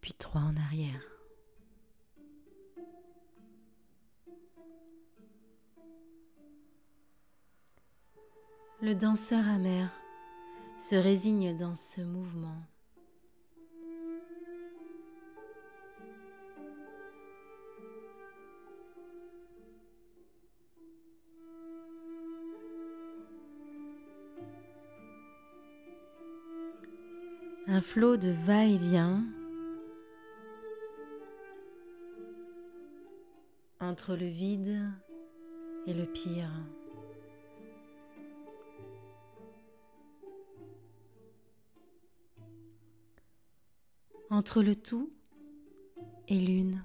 Puis trois en arrière. Le danseur amer se résigne dans ce mouvement. Un flot de va-et-vient entre le vide et le pire. entre le tout et l'une.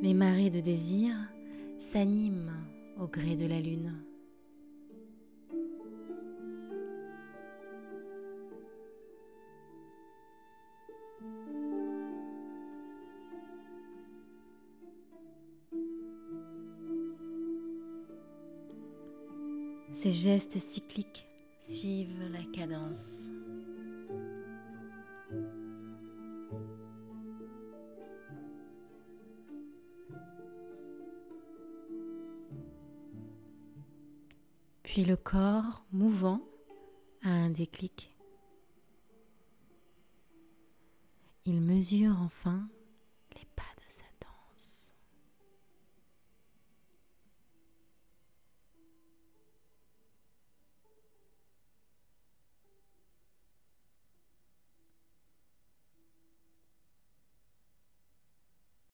Les marées de désir s'animent au gré de la lune. Ces gestes cycliques suivent la cadence. Puis le corps mouvant a un déclic. Il mesure enfin